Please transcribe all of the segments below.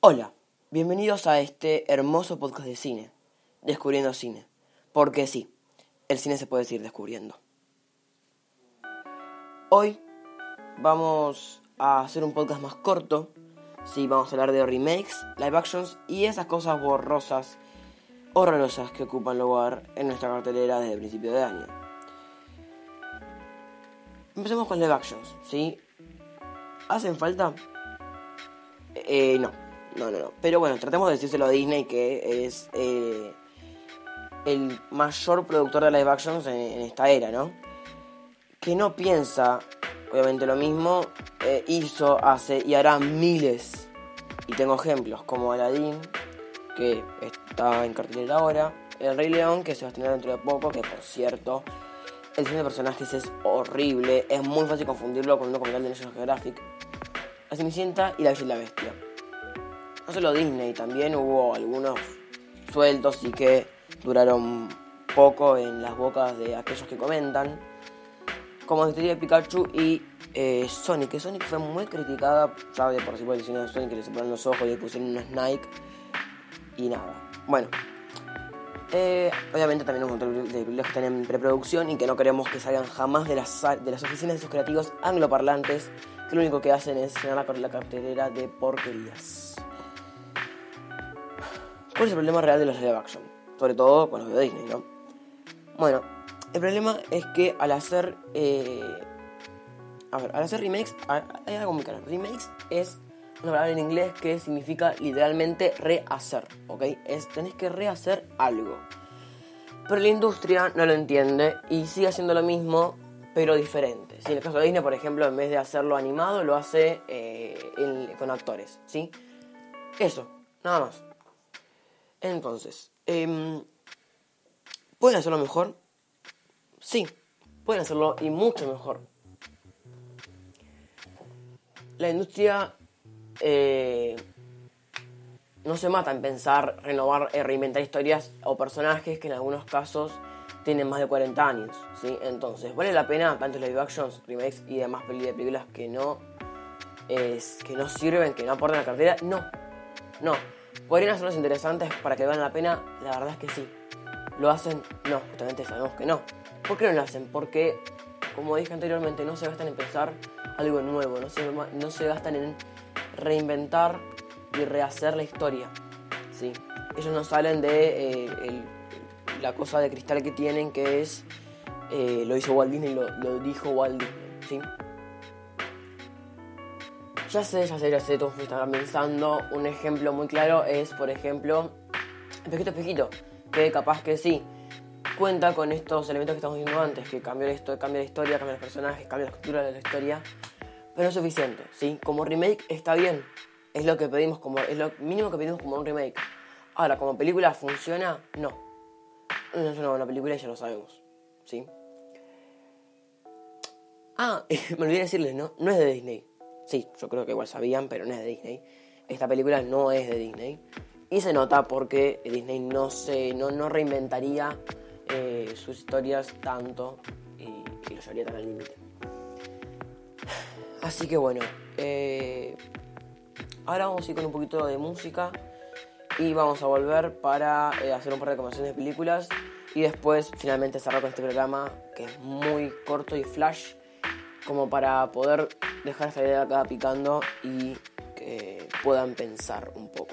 Hola, bienvenidos a este hermoso podcast de cine, Descubriendo Cine. Porque sí, el cine se puede seguir descubriendo. Hoy vamos a hacer un podcast más corto. Sí, vamos a hablar de remakes, live actions y esas cosas borrosas, horrorosas que ocupan lugar en nuestra cartelera desde el principio de año. Empecemos con live actions, ¿sí? ¿Hacen falta? Eh, no, no, no, no. Pero bueno, tratemos de decírselo a Disney que es eh, el mayor productor de live actions en, esta era, ¿no? Que no piensa, obviamente lo mismo, eh, hizo, hace y hará miles. Y tengo ejemplos como Aladdin, que está en cartelera ahora, El Rey León, que se va a estrenar dentro de poco, que por cierto, el diseño de personajes es horrible, es muy fácil confundirlo con un documental de National Geographic. La Cenicienta y La Bella Bestia. No solo Disney, también hubo algunos sueltos y que duraron poco en las bocas de aquellos que comentan. Como de Pikachu y eh, Sonic, que Sonic fue muy criticada, ya de por sí por el diseño de Sonic, que le separaron los ojos y le pusieron unos Nike y nada. Bueno, eh, obviamente también un montón de películas que están en preproducción y que no queremos que salgan jamás de las, de las oficinas de sus creativos angloparlantes que lo único que hacen es llenar la cartelera de porquerías. ¿Cuál es el problema real de los live action? Sobre todo con los de Disney, ¿no? Bueno, el problema es que al hacer. Eh, a ver, al hacer remakes, hay algo muy claro. Remakes es una palabra en inglés que significa literalmente rehacer, ¿ok? Es tenés que rehacer algo. Pero la industria no lo entiende y sigue haciendo lo mismo pero diferente. En el caso de Disney, por ejemplo, en vez de hacerlo animado, lo hace eh, con actores, ¿sí? Eso, nada más. Entonces, eh, ¿pueden hacerlo mejor? Sí, pueden hacerlo y mucho mejor. La industria eh, no se mata en pensar, renovar, eh, reinventar historias o personajes que en algunos casos tienen más de 40 años, ¿sí? Entonces, ¿vale la pena tanto live actions, remakes y demás películas que no, que no sirven, que no aportan a la cartera? No, no. ¿Podrían hacerlos interesantes para que valgan la pena? La verdad es que sí. ¿Lo hacen? No, justamente sabemos que no. ¿Por qué no lo hacen? Porque, como dije anteriormente, no se gastan en pensar algo nuevo, no se, no se gastan en reinventar y rehacer la historia. ¿sí? Ellos no salen de eh, la cosa de cristal que tienen, que es, eh, lo hizo Walt Disney, lo, lo dijo Walt Disney, ¿sí? Ya sé, ya sé, ya sé, todos están pensando. Un ejemplo muy claro es, por ejemplo, Espejito Espejito, que capaz que sí, cuenta con estos elementos que estamos viendo antes, que cambia, esto, cambia la historia, cambia los personajes, cambia la estructura de la historia, pero no es suficiente, ¿sí? Como remake está bien, es lo que pedimos como, es lo mínimo que pedimos como un remake. Ahora, como película funciona, no no es una película ya lo sabemos, ¿sí? Ah, me olvidé decirles, ¿no? No es de Disney. Sí, yo creo que igual sabían, pero no es de Disney. Esta película no es de Disney. Y se nota porque Disney no, se, no, no reinventaría eh, sus historias tanto y, y, lo llevaría tan al límite. Así que bueno, eh, ahora vamos a ir con un poquito de música y vamos a volver para eh, hacer un par de recomendaciones de películas y después finalmente cerrar con este programa que es muy corto y flash como para poder dejar esta idea acá picando y que puedan pensar un poco.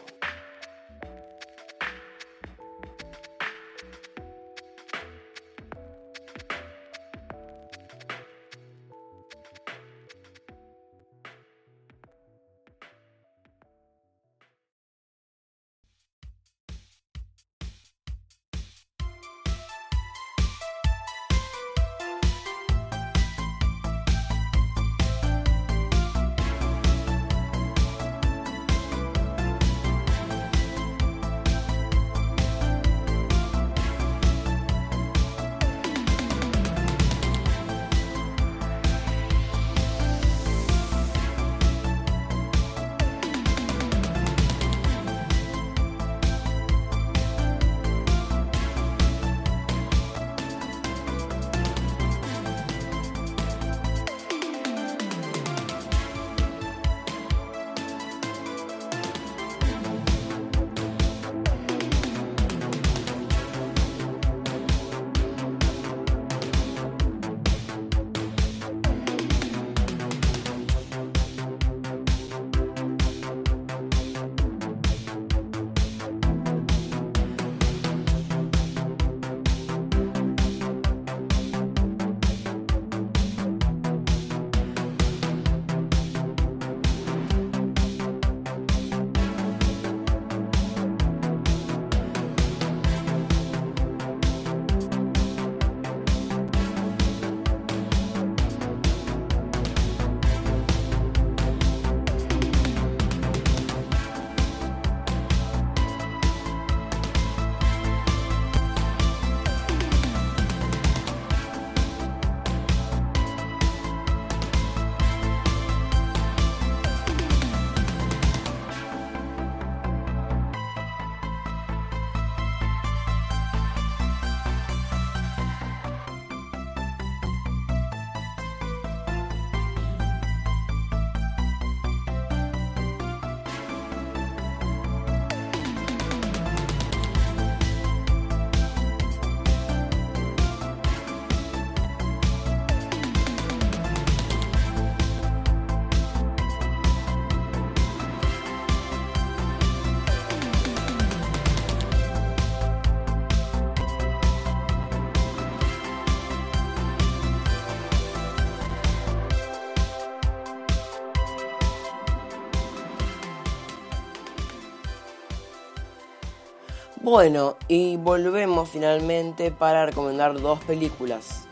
Bueno, y volvemos finalmente para recomendar dos películas.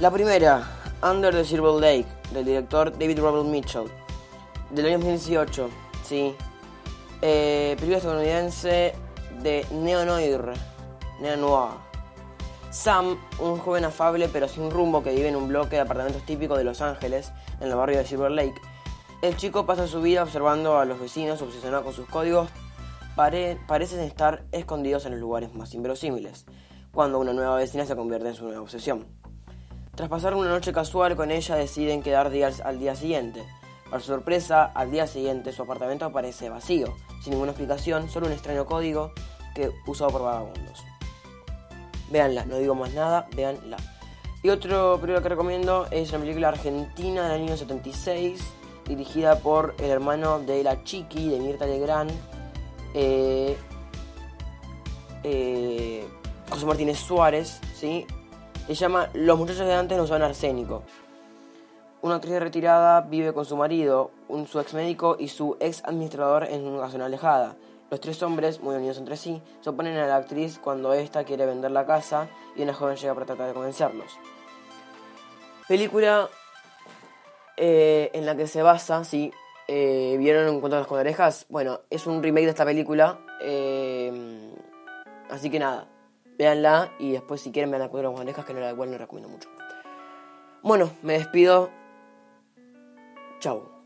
La primera, Under the Silver Lake, del director David Robert Mitchell, del año 2018, sí. Eh, película estadounidense de Neo Noir, Neo Noir. Sam, un joven afable pero sin rumbo que vive en un bloque de apartamentos típicos de Los Ángeles, en el barrio de Silver Lake. El chico pasa su vida observando a los vecinos obsesionados con sus códigos, parecen estar escondidos en los lugares más inverosímiles, cuando una nueva vecina se convierte en su nueva obsesión. Tras pasar una noche casual con ella, deciden quedar días al día siguiente. Para su sorpresa, al día siguiente su apartamento aparece vacío, sin ninguna explicación, solo un extraño código que usado por vagabundos. Véanla, no digo más nada, véanla. Y otro película que recomiendo es una película argentina del año 76, dirigida por el hermano de la Chiqui, de Mirta Legrand, eh, eh, José Martínez Suárez, ¿sí? Se llama Los muchachos de antes no usaban arsénico. Una actriz retirada vive con su marido, su ex médico y su ex administrador en una zona alejada. Los tres hombres, muy unidos entre sí, se oponen a la actriz cuando ésta quiere vender la casa y una joven llega para tratar de convencerlos. Película eh, en la que se basa, sí, eh, ¿vieron Encuentros con orejas? Bueno, es un remake de esta película, eh, así que nada, véanla y después si quieren vean Encuentros con orejas, que no la igual no recomiendo mucho. Bueno, me despido. Chao.